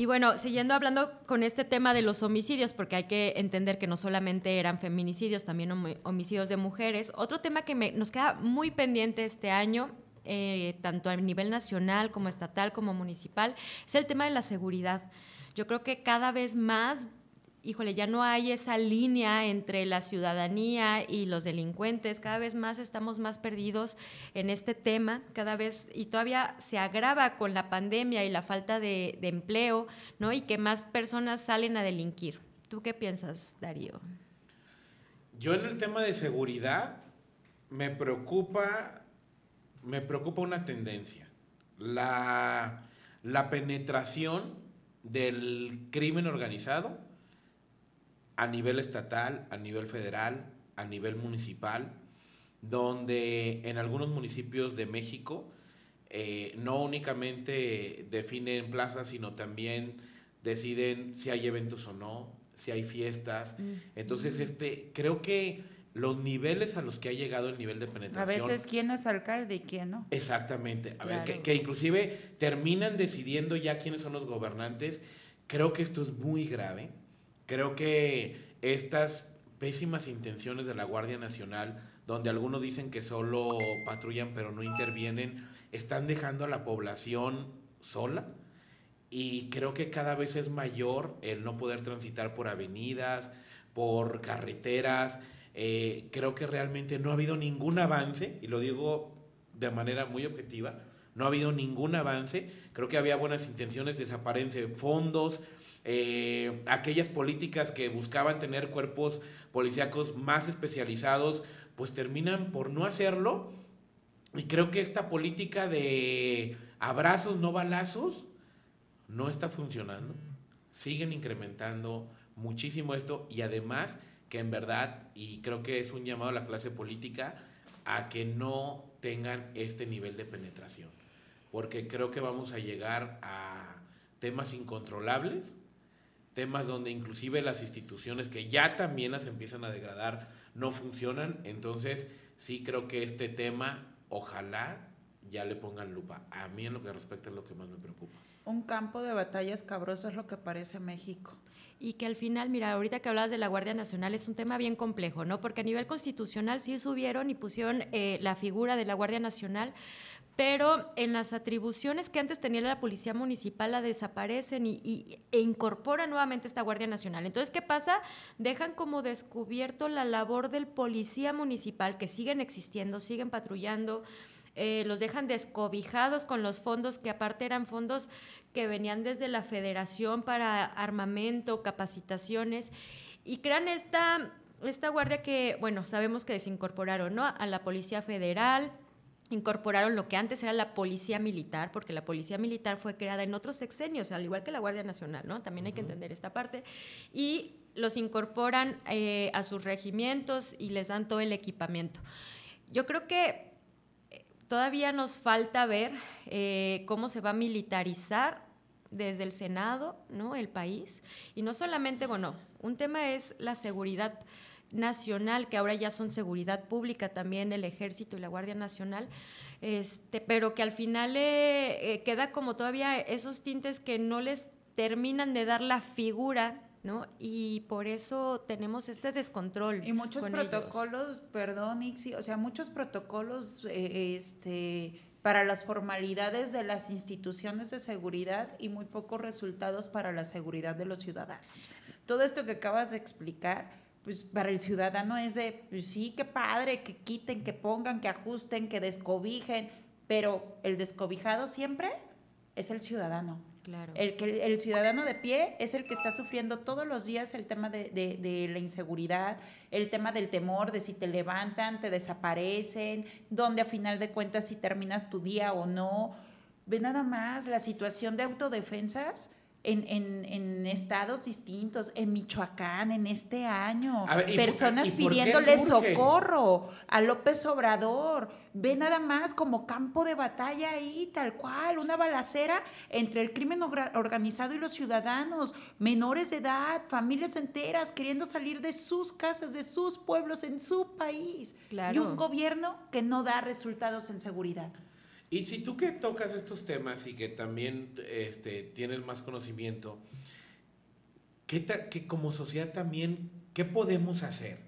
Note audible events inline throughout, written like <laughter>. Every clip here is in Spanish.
Y bueno, siguiendo hablando con este tema de los homicidios, porque hay que entender que no solamente eran feminicidios, también homicidios de mujeres. Otro tema que nos queda muy pendiente este año eh, tanto a nivel nacional como estatal como municipal, es el tema de la seguridad. Yo creo que cada vez más híjole, ya no hay esa línea entre la ciudadanía y los delincuentes, cada vez más estamos más perdidos en este tema, cada vez, y todavía se agrava con la pandemia y la falta de, empleo, ¿no? Y que más personas salen a delinquir. ¿Tú qué piensas, Darío? Yo en el tema de seguridad me preocupa, me preocupa una tendencia, la, la penetración del crimen organizado a nivel estatal, a nivel federal, a nivel municipal, donde en algunos municipios de México eh, no únicamente definen plazas, sino también deciden si hay eventos o no, si hay fiestas. Mm. Entonces, este, creo que los niveles a los que ha llegado el nivel de penetración. A veces quién es alcalde y quién no. Exactamente. A ver, que, que, inclusive terminan decidiendo ya quiénes son los gobernantes. Creo que esto es muy grave. Creo que estas pésimas intenciones de la Guardia Nacional, donde algunos dicen que solo patrullan pero no intervienen, están dejando a la población sola y creo que cada vez es mayor el no poder transitar por avenidas, por carreteras. Eh, creo que realmente no ha habido ningún avance, y lo digo de manera muy objetiva, no ha habido ningún avance. Creo que había buenas intenciones, desaparecen fondos, eh, aquellas políticas que buscaban tener cuerpos policíacos más especializados, pues terminan por no hacerlo. Y creo que esta política de abrazos, no balazos, no está funcionando. Siguen incrementando muchísimo esto y además que en verdad, y creo que es un llamado a la clase política, a que no tengan este nivel de penetración. Porque creo que vamos a llegar a temas incontrolables temas donde inclusive las instituciones que ya también las empiezan a degradar no funcionan. Entonces, sí creo que este tema, ojalá ya le pongan lupa. A mí en lo que respecta es lo que más me preocupa. Un campo de batalla escabroso es lo que parece México. Y que al final, mira, ahorita que hablabas de la Guardia Nacional es un tema bien complejo, ¿no? Porque a nivel constitucional sí subieron y pusieron eh, la figura de la Guardia Nacional, pero en las atribuciones que antes tenía la Policía Municipal la desaparecen y, e incorporan nuevamente esta Guardia Nacional. Entonces, ¿qué pasa? Dejan como descubierto la labor del Policía Municipal, que siguen existiendo, siguen patrullando, eh, los dejan descobijados con los fondos que aparte eran fondos que venían desde la federación para armamento, capacitaciones, y crean esta, esta guardia que, bueno, sabemos que desincorporaron ¿no? a la Policía Federal, incorporaron lo que antes era la policía militar, porque la policía militar fue creada en otros sexenios, al igual que la Guardia Nacional, ¿no? También hay que entender esta parte. Y los incorporan eh, a sus regimientos y les dan todo el equipamiento. Yo creo que todavía nos falta ver eh, cómo se va a militarizar desde el Senado, ¿no? El país. Y no solamente, bueno, un tema es la seguridad nacional, que ahora ya son seguridad pública también el ejército y la Guardia Nacional, este, pero que al final eh, queda como todavía esos tintes que no les terminan de dar la figura ¿no? Y por eso tenemos este descontrol. Y muchos protocolos, perdón, Ixi, o sea, muchos protocolos eh, este, para las formalidades de las instituciones de seguridad y muy pocos resultados para la seguridad de los ciudadanos. Todo esto que acabas de explicar pues para el ciudadano es de, pues sí, qué padre, que quiten, que pongan, que ajusten, que descobijen, pero el descobijado siempre es el ciudadano. Claro. El, que, el ciudadano de pie es el que está sufriendo todos los días el tema de, de, de, la inseguridad, el tema del temor, de si te levantan, te desaparecen, donde a final de cuentas si terminas tu día o no. Ve nada más la situación de autodefensas en, en, estados distintos, en Michoacán, en este año, personas pidiéndole socorro a López Obrador. Ve nada más como campo de batalla ahí, tal cual, una balacera entre el crimen organizado y los ciudadanos, menores de edad, familias enteras queriendo salir de sus casas, de sus pueblos, en su país. Y un gobierno que no da resultados en seguridad. Y si tú que tocas estos temas y que también este, tienes más conocimiento, ¿qué, que como sociedad también, qué podemos hacer?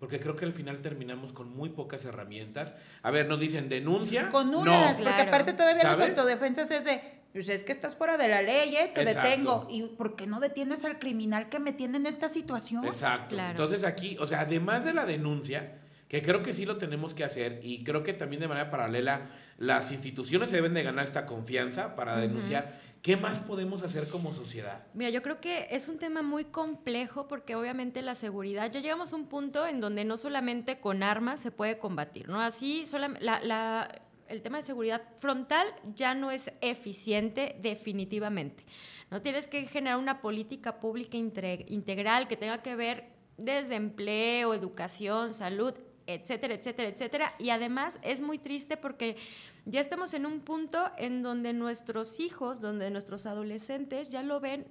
Porque creo que al final terminamos con muy pocas herramientas. A ver, nos dicen denuncia. Con unas, porque aparte todavía las autodefensas es de, pues es que estás fuera de la ley, ¿eh? te detengo. ¿Y por qué no detienes al criminal que me tiene en esta situación? Exacto. Entonces aquí, o sea, además de la denuncia, que creo que sí lo tenemos que hacer y creo que también de manera paralela las instituciones deben de ganar esta confianza para denunciar. ¿Qué más podemos hacer como sociedad? Mira, yo creo que es un tema muy complejo porque obviamente la seguridad, ya llegamos a un punto en donde no solamente con armas se puede combatir, ¿no? Así, la, el tema de seguridad frontal ya no es eficiente definitivamente. No tienes que generar una política pública integral que tenga que ver desde empleo, educación, salud, etcétera, etcétera, etcétera. Y además es muy triste porque ya estamos en un punto en donde nuestros hijos, donde nuestros adolescentes ya lo ven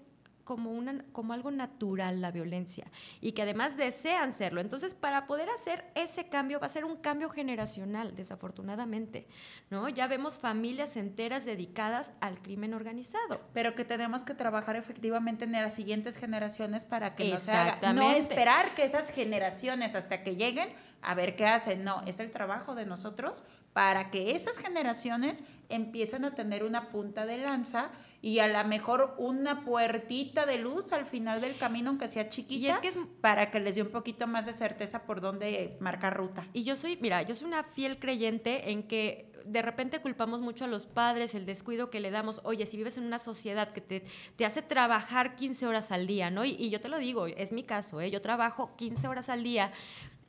como, una, como algo natural la violencia y que además desean serlo. Entonces, para poder hacer ese cambio, va a ser un cambio generacional, desafortunadamente. ¿no? Ya vemos familias enteras dedicadas al crimen organizado. Pero que tenemos que trabajar efectivamente en las siguientes generaciones para que no se haga. No esperar que esas generaciones hasta que lleguen a ver qué hacen. No, es el trabajo de nosotros para que esas generaciones empiecen a tener una punta de lanza y a lo mejor una puertita de luz al final del camino, aunque sea chiquita, para que les dé un poquito más de certeza por dónde marcar ruta. Y yo soy, mira, yo soy una fiel creyente en que de repente culpamos mucho a los padres, el descuido que le damos. Oye, si vives en una sociedad que te, te hace trabajar 15 horas al día, ¿no? Y, y, yo te lo digo, es mi caso, ¿eh? Yo trabajo 15 horas al día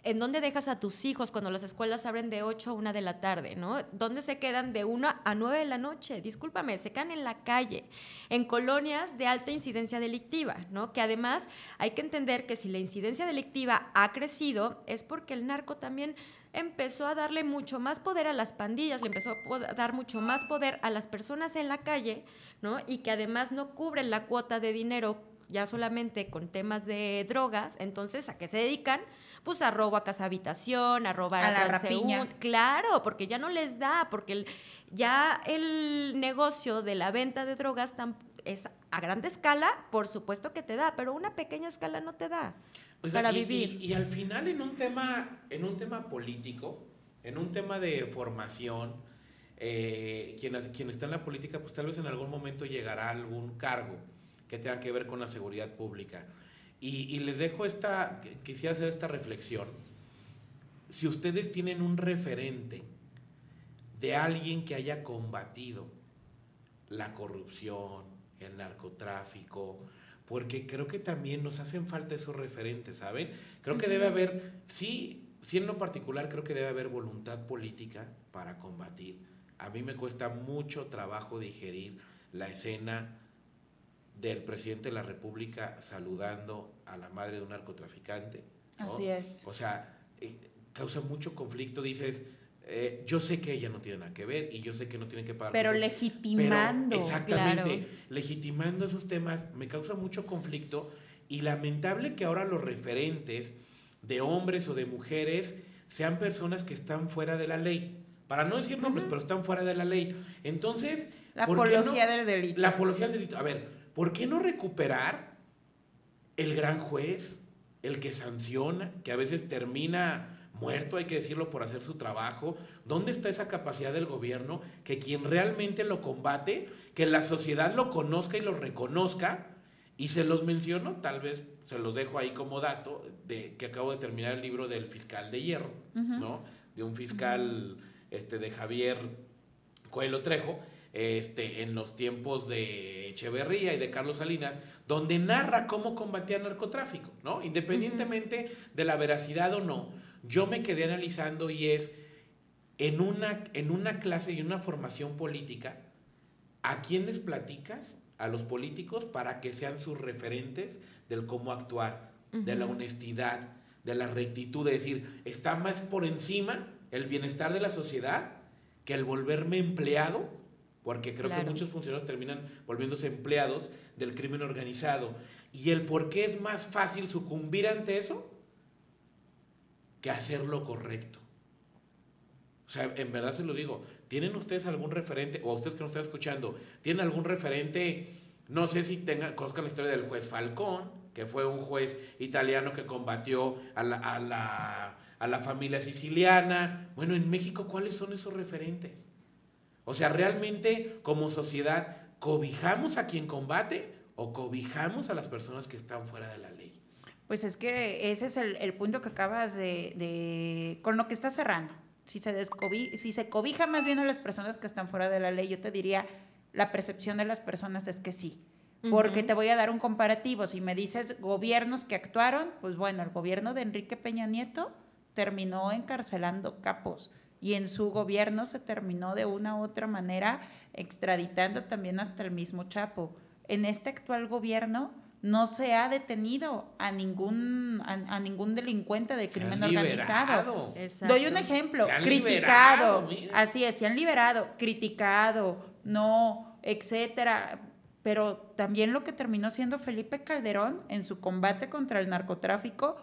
¿En dónde dejas a tus hijos cuando las escuelas abren de 8 a 1 de la tarde? ¿no? ¿Dónde se quedan de 1 a 9 de la noche? Discúlpame, se quedan en la calle, en colonias de alta incidencia delictiva, ¿no? que además hay que entender que si la incidencia delictiva ha crecido es porque el narco también empezó a darle mucho más poder a las pandillas, le empezó a dar mucho más poder a las personas en la calle, ¿no? Y que además no cubren la cuota de dinero ya solamente con temas de drogas, entonces ¿a qué se dedican? pues a robo a casa habitación, a robar a, a la Claro, porque ya no les da, porque ya el negocio de la venta de drogas es a grande escala, por supuesto que te da, pero una pequeña escala no te da para vivir. Y, al final en un tema, en un tema político, en un tema de formación, eh, quien, quien está en la política, pues tal vez en algún momento llegará a algún cargo que tenga que ver con la seguridad pública. Y, les dejo esta, quisiera hacer esta reflexión. Si ustedes tienen un referente de alguien que haya combatido la corrupción, el narcotráfico, porque creo que también nos hacen falta esos referentes, ¿saben? Creo que debe haber, sí, sí en lo particular creo que debe haber voluntad política para combatir. A mí me cuesta mucho trabajo digerir la escena del presidente de la República saludando a la madre de un narcotraficante. Así es. O sea, eh, causa mucho conflicto, dices, eh, yo sé que ella no tiene nada que ver y yo sé que no tiene que pagar. Pero legitimando. exactamente, legitimando esos temas me causa mucho conflicto y lamentable que ahora los referentes de hombres o de mujeres sean personas que están fuera de la ley. Para no decir nombres, pero están fuera de la ley. Entonces... La apología del delito. La apología del delito. A ver, ¿por qué no recuperar el gran juez, el que sanciona, que a veces termina muerto, hay que decirlo, por hacer su trabajo? ¿Dónde está esa capacidad del gobierno que quien realmente lo combate, que la sociedad lo conozca y lo reconozca? Y se los menciono, tal vez se los dejo ahí como dato, de que acabo de terminar el libro del fiscal de hierro, ¿no? De un fiscal este, de Javier Coelho Trejo, este, en los tiempos de Echeverría y de Carlos Salinas, donde narra cómo combatía el narcotráfico, ¿no? Independientemente de la veracidad o no, yo me quedé analizando y es en una, en una clase y una formación política, ¿a quién les platicas? A los políticos para que sean sus referentes del cómo actuar, de la honestidad, de la rectitud, de decir, está más por encima el bienestar de la sociedad que el volverme empleado porque creo que muchos funcionarios terminan volviéndose empleados del crimen organizado. ¿Y el por qué es más fácil sucumbir ante eso que hacer lo correcto? O sea, en verdad se lo digo, ¿tienen ustedes algún referente, o ustedes que nos están escuchando, ¿tienen algún referente? No sé si tengan, conozcan la historia del juez Falcón, que fue un juez italiano que combatió a la, a la, a la familia siciliana. Bueno, en México, ¿cuáles son esos referentes? O sea, realmente como sociedad, ¿cobijamos a quien combate o cobijamos a las personas que están fuera de la ley? Pues es que ese es el, punto que acabas de, con lo que estás cerrando. Si se, si se cobija más bien a las personas que están fuera de la ley, yo te diría, la percepción de las personas es que sí. Porque te voy a dar un comparativo. Si me dices gobiernos que actuaron, pues bueno, el gobierno de Enrique Peña Nieto terminó encarcelando capos y en su gobierno se terminó de una u otra manera extraditando también hasta el mismo Chapo. En este actual gobierno no se ha detenido a ningún, a, ningún delincuente de crimen organizado. Doy un ejemplo, criticado, así es, se han liberado, criticado, no, etcétera. Pero también lo que terminó siendo Felipe Calderón en su combate contra el narcotráfico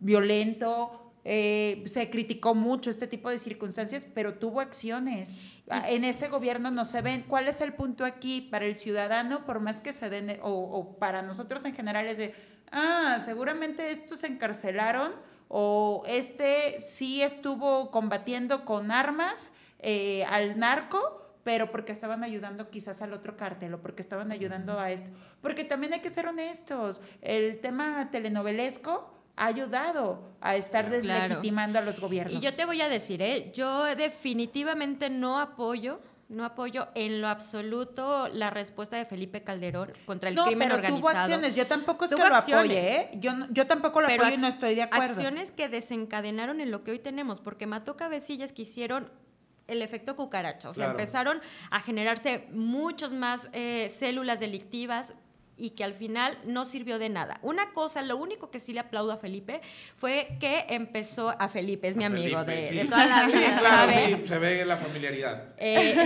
violento, eh, se criticó mucho este tipo de circunstancias, pero tuvo acciones. Ah, en este gobierno no se ven. ¿Cuál es el punto aquí para el ciudadano, por más que se den, o, para nosotros en general, es de, ah, seguramente estos se encarcelaron, o este sí estuvo combatiendo con armas eh, al narco, pero porque estaban ayudando quizás al otro cártel o porque estaban ayudando a esto. Porque también hay que ser honestos, el tema telenovelesco ha ayudado a estar deslegitimando a los gobiernos. Y yo te voy a decir, ¿eh? yo definitivamente no apoyo no apoyo en lo absoluto la respuesta de Felipe Calderón contra el no, crimen pero organizado. Tuvo acciones, yo tampoco es que lo apoye, ¿eh? Yo, yo tampoco lo apoyo y no estoy de acuerdo. Acciones que desencadenaron en lo que hoy tenemos, porque mató cabecillas que hicieron el efecto cucaracha, o sea, empezaron a generarse muchos más eh, células delictivas, y que al final no sirvió de nada. Una cosa, lo único que sí le aplaudo a Felipe fue que empezó, a Felipe, es mi amigo de, toda la <laughs> vida. Sí, claro, sí, se ve la familiaridad. Eh,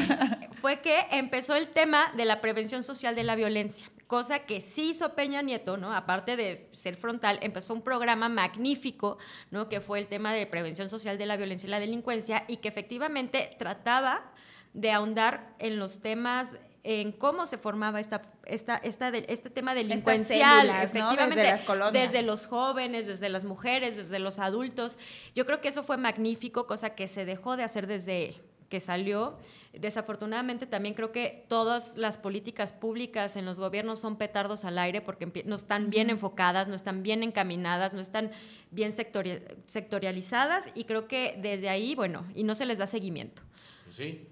fue que empezó el tema de la prevención social de la violencia, cosa que sí hizo Peña Nieto, ¿no? Aparte de ser frontal, empezó un programa magnífico, ¿no? Que fue el tema de prevención social de la violencia y la delincuencia y que efectivamente trataba de ahondar en los temas en cómo se formaba esta, esta, esta este tema delincuencial, efectivamente, desde, los jóvenes, desde las mujeres, desde los adultos. Yo creo que eso fue magnífico, cosa que se dejó de hacer desde que salió. Desafortunadamente también creo que todas las políticas públicas en los gobiernos son petardos al aire porque no están bien enfocadas, no están bien encaminadas, no están bien sectorializadas y creo que desde ahí, bueno, y no se les da seguimiento. Sí,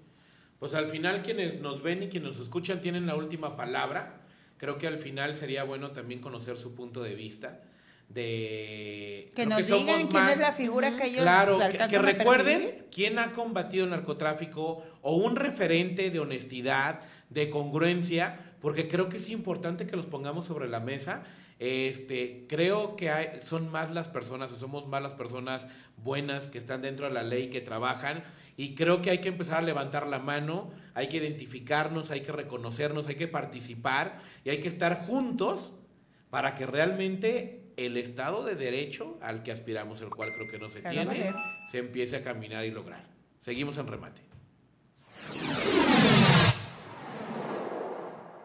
pues al final quienes nos ven y quienes nos escuchan tienen la última palabra. Creo que al final sería bueno también conocer su punto de vista. De que nos digan quién es la figura que ellos claro que, que recuerden quién ha combatido el narcotráfico o un referente de honestidad de congruencia porque creo que es importante que los pongamos sobre la mesa este, creo que hay, son más las personas, o somos más las personas buenas que están dentro de la ley, que trabajan, y creo que hay que empezar a levantar la mano, hay que identificarnos, hay que reconocernos, hay que participar y hay que estar juntos para que realmente el Estado de Derecho al que aspiramos, el cual creo que no se, tiene, se empiece a caminar y lograr. Seguimos en remate.